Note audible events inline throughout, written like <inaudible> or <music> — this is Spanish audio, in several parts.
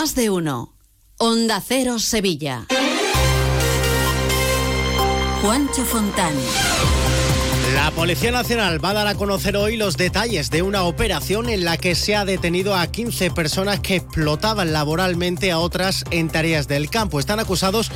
Más de uno. Onda Cero Sevilla. Juancho Fontán. La Policía Nacional va a dar a conocer hoy los detalles de una operación en la que se ha detenido a 15 personas que explotaban laboralmente a otras en tareas del campo. Están acusados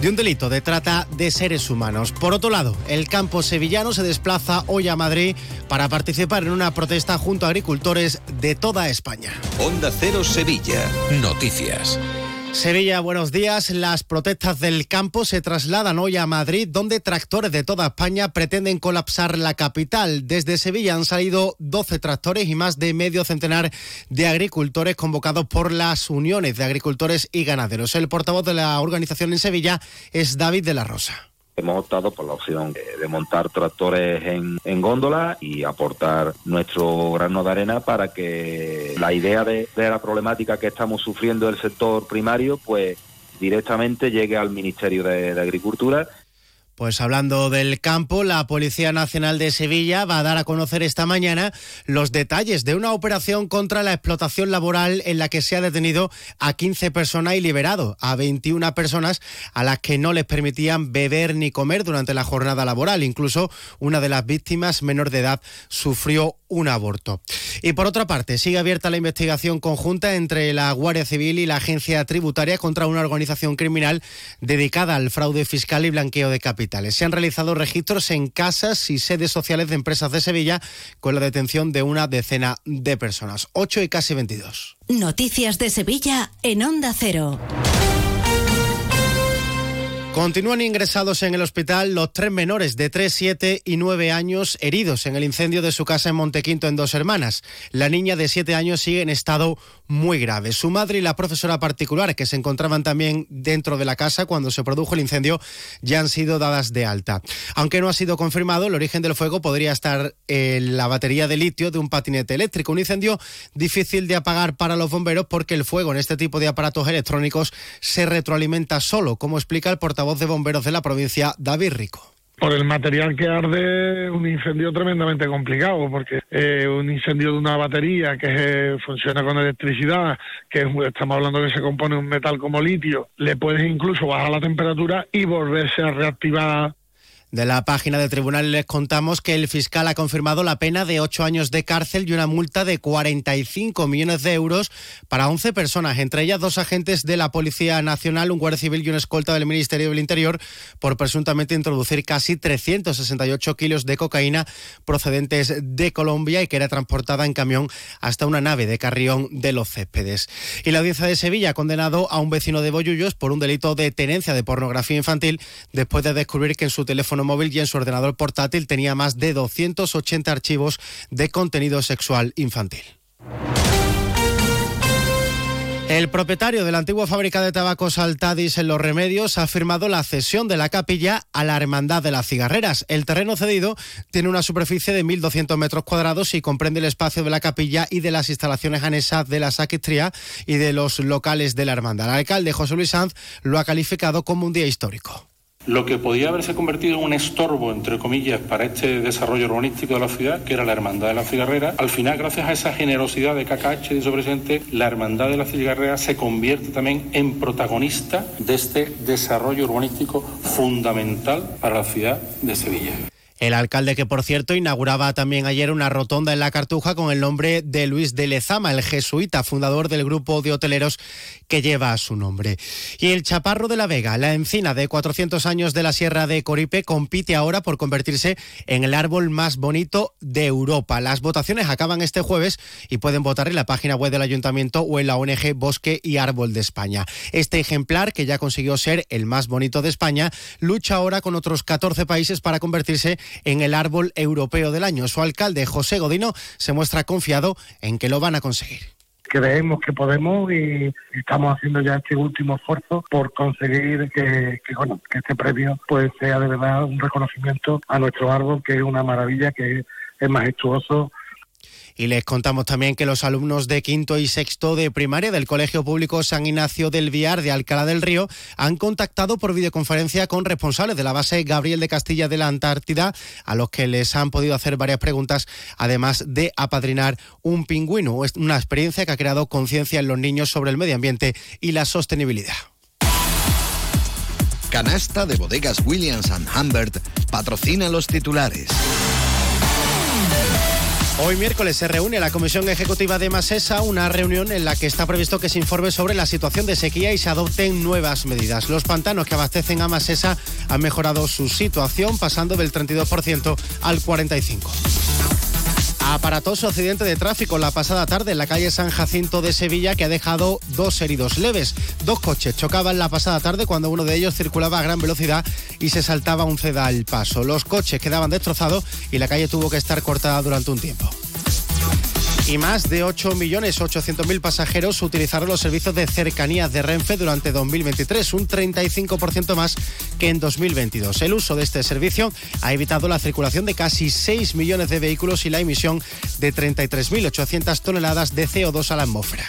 de un delito de trata de seres humanos. Por otro lado, el campo sevillano se desplaza hoy a Madrid para participar en una protesta junto a agricultores de toda España. Onda Cero Sevilla. Noticias. Sevilla, buenos días. Las protestas del campo se trasladan hoy a Madrid, donde tractores de toda España pretenden colapsar la capital. Desde Sevilla han salido 12 tractores y más de medio centenar de agricultores convocados por las uniones de agricultores y ganaderos. El portavoz de la organización en Sevilla es David de la Rosa hemos optado por la opción de montar tractores en, góndola y aportar nuestro grano de arena para que la idea de, la problemática que estamos sufriendo el sector primario pues directamente llegue al Ministerio de Agricultura pues hablando del campo, la Policía Nacional de Sevilla va a dar a conocer esta mañana los detalles de una operación contra la explotación laboral en la que se ha detenido a 15 personas y liberado a 21 personas a las que no les permitían beber ni comer durante la jornada laboral. Incluso una de las víctimas menor de edad sufrió un aborto. Y por otra parte, sigue abierta la investigación conjunta entre la Guardia Civil y la Agencia Tributaria contra una organización criminal dedicada al fraude fiscal y blanqueo de capitales. Se han realizado registros en casas y sedes sociales de empresas de Sevilla con la detención de una decena de personas. 8 y casi 22. Noticias de Sevilla en Onda Cero. Continúan ingresados en el hospital los tres menores de 3, 7 y 9 años heridos en el incendio de su casa en Montequinto en Dos Hermanas. La niña de 7 años sigue en estado muy grave. Su madre y la profesora particular, que se encontraban también dentro de la casa cuando se produjo el incendio, ya han sido dadas de alta. Aunque no ha sido confirmado, el origen del fuego podría estar en la batería de litio de un patinete eléctrico. Un incendio difícil de apagar para los bomberos porque el fuego en este tipo de aparatos electrónicos se retroalimenta solo, como explica el portavoz voz de bomberos de la provincia, David Rico. Por el material que arde, un incendio tremendamente complicado, porque eh, un incendio de una batería que eh, funciona con electricidad, que estamos hablando que se compone un metal como litio, le puedes incluso bajar la temperatura y volverse a reactivar de la página del tribunal les contamos que el fiscal ha confirmado la pena de ocho años de cárcel y una multa de 45 millones de euros para 11 personas, entre ellas dos agentes de la Policía Nacional, un guardia civil y un escolta del Ministerio del Interior, por presuntamente introducir casi 368 kilos de cocaína procedentes de Colombia y que era transportada en camión hasta una nave de Carrión de los Céspedes. Y la audiencia de Sevilla ha condenado a un vecino de Boyullos por un delito de tenencia de pornografía infantil después de descubrir que en su teléfono móvil y en su ordenador portátil tenía más de 280 archivos de contenido sexual infantil. El propietario de la antigua fábrica de tabacos Altadis en Los Remedios ha firmado la cesión de la capilla a la Hermandad de las Cigarreras. El terreno cedido tiene una superficie de 1.200 metros cuadrados y comprende el espacio de la capilla y de las instalaciones anexas de la sacristía y de los locales de la Hermandad. El alcalde José Luis Sanz lo ha calificado como un día histórico. Lo que podía haberse convertido en un estorbo, entre comillas, para este desarrollo urbanístico de la ciudad, que era la Hermandad de la Cigarrera, al final, gracias a esa generosidad de KKH de su presidente, la Hermandad de la Cigarrera se convierte también en protagonista de este desarrollo urbanístico fundamental para la ciudad de Sevilla. El alcalde que, por cierto, inauguraba también ayer una rotonda en la Cartuja con el nombre de Luis de Lezama, el jesuita, fundador del grupo de hoteleros que lleva su nombre. Y el Chaparro de la Vega, la encina de 400 años de la Sierra de Coripe, compite ahora por convertirse en el árbol más bonito de Europa. Las votaciones acaban este jueves y pueden votar en la página web del Ayuntamiento o en la ONG Bosque y Árbol de España. Este ejemplar, que ya consiguió ser el más bonito de España, lucha ahora con otros 14 países para convertirse en el árbol europeo del año. Su alcalde, José Godino, se muestra confiado en que lo van a conseguir creemos que podemos y estamos haciendo ya este último esfuerzo por conseguir que, bueno, que este premio pues sea de verdad un reconocimiento a nuestro árbol que es una maravilla que es majestuoso Y les contamos también que los alumnos de quinto y sexto de primaria del Colegio Público San Ignacio del Viar de Alcalá del Río han contactado por videoconferencia con responsables de la base Gabriel de Castilla de la Antártida, a los que les han podido hacer varias preguntas, además de apadrinar un pingüino. Una experiencia que ha creado conciencia en los niños sobre el medio ambiente y la sostenibilidad. Canasta de bodegas Williams ⁇ Humbert patrocina los titulares. Hoy miércoles se reúne la Comisión Ejecutiva de Masesa, una reunión en la que está previsto que se informe sobre la situación de sequía y se adopten nuevas medidas. Los pantanos que abastecen a Masesa han mejorado su situación pasando del 32% al 45%. Aparatoso accidente de tráfico la pasada tarde en la calle San Jacinto de Sevilla que ha dejado dos heridos leves. Dos coches chocaban la pasada tarde cuando uno de ellos circulaba a gran velocidad y se saltaba un ceda al paso. Los coches quedaban destrozados y la calle tuvo que estar cortada durante un tiempo y más de 8.800.000 pasajeros utilizaron los servicios de cercanías de Renfe durante 2023, un 35% más que en 2022. El uso de este servicio ha evitado la circulación de casi 6 millones de vehículos y la emisión de 33.800 toneladas de CO2 a la atmósfera.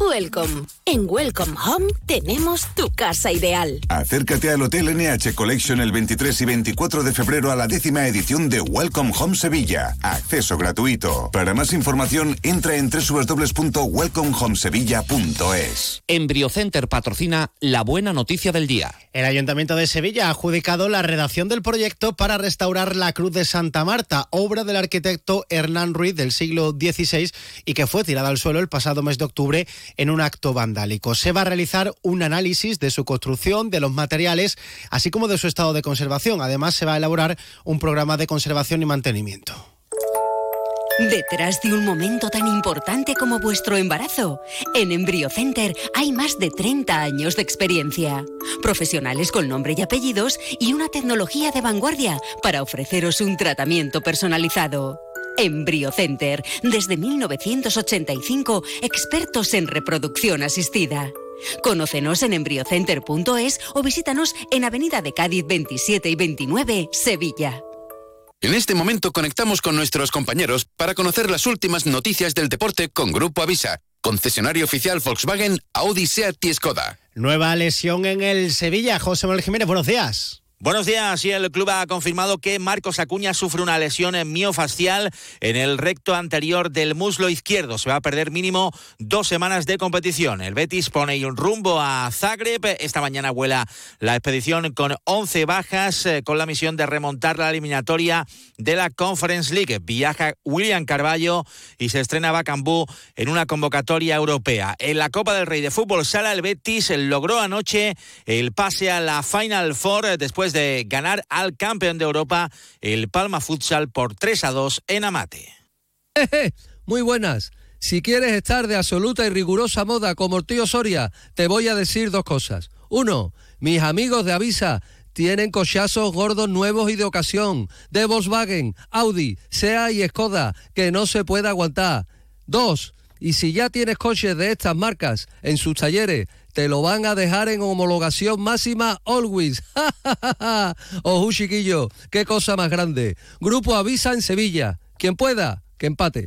Welcome. En Welcome Home tenemos tu casa ideal. Acércate al Hotel NH Collection el 23 y 24 de febrero a la décima edición de Welcome Home Sevilla. Acceso gratuito. Para más información, entra en www.welcomehomesevilla.es. Embriocenter patrocina la buena noticia del día. El Ayuntamiento de Sevilla ha adjudicado la redacción del proyecto para restaurar la Cruz de Santa Marta, obra del arquitecto Hernán Ruiz del siglo XVI y que fue tirada al suelo el pasado mes de octubre en un acto vandálico. Se va a realizar un análisis de su construcción, de los materiales, así como de su estado de conservación. Además, se va a elaborar un programa de conservación y mantenimiento. Detrás de un momento tan importante como vuestro embarazo, en EmbryoCenter hay más de 30 años de experiencia. Profesionales con nombre y apellidos y una tecnología de vanguardia para ofreceros un tratamiento personalizado. EmbryoCenter, desde 1985, expertos en reproducción asistida. Conócenos en embryocenter.es o visítanos en Avenida de Cádiz 27 y 29, Sevilla. En este momento conectamos con nuestros compañeros para conocer las últimas noticias del deporte con Grupo Avisa, concesionario oficial Volkswagen, Audi, Seat y Skoda. Nueva lesión en el Sevilla. José Manuel Jiménez, buenos días. Buenos días. Y el club ha confirmado que Marcos Acuña sufre una lesión miofascial en el recto anterior del muslo izquierdo. Se va a perder mínimo dos semanas de competición. El Betis pone un rumbo a Zagreb. Esta mañana vuela la expedición con 11 bajas eh, con la misión de remontar la eliminatoria de la Conference League. Viaja William Carballo y se estrena Bacambú en una convocatoria europea. En la Copa del Rey de Fútbol Sala, el Betis logró anoche el pase a la Final Four eh, de ganar al campeón de Europa, el Palma Futsal, por 3 a 2 en Amate. Muy buenas. Si quieres estar de absoluta y rigurosa moda como el tío Soria, te voy a decir dos cosas. Uno, mis amigos de Avisa tienen cochazos gordos nuevos y de ocasión, de Volkswagen, Audi, SEA y Skoda, que no se puede aguantar. Dos, y si ya tienes coches de estas marcas en sus talleres, te lo van a dejar en homologación máxima always. <laughs> Ojo, chiquillo, qué cosa más grande. Grupo Avisa en Sevilla. Quien pueda, que empate.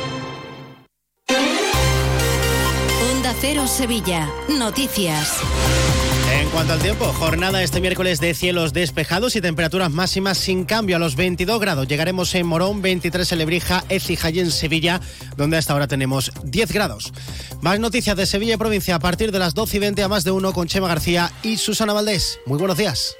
Cero Sevilla. Noticias. En cuanto al tiempo, jornada este miércoles de cielos despejados y temperaturas máximas sin cambio a los 22 grados. Llegaremos en Morón, 23 en Lebrija, Écija y en Sevilla, donde hasta ahora tenemos 10 grados. Más noticias de Sevilla y provincia a partir de las 12 y 20 a más de uno con Chema García y Susana Valdés. Muy buenos días.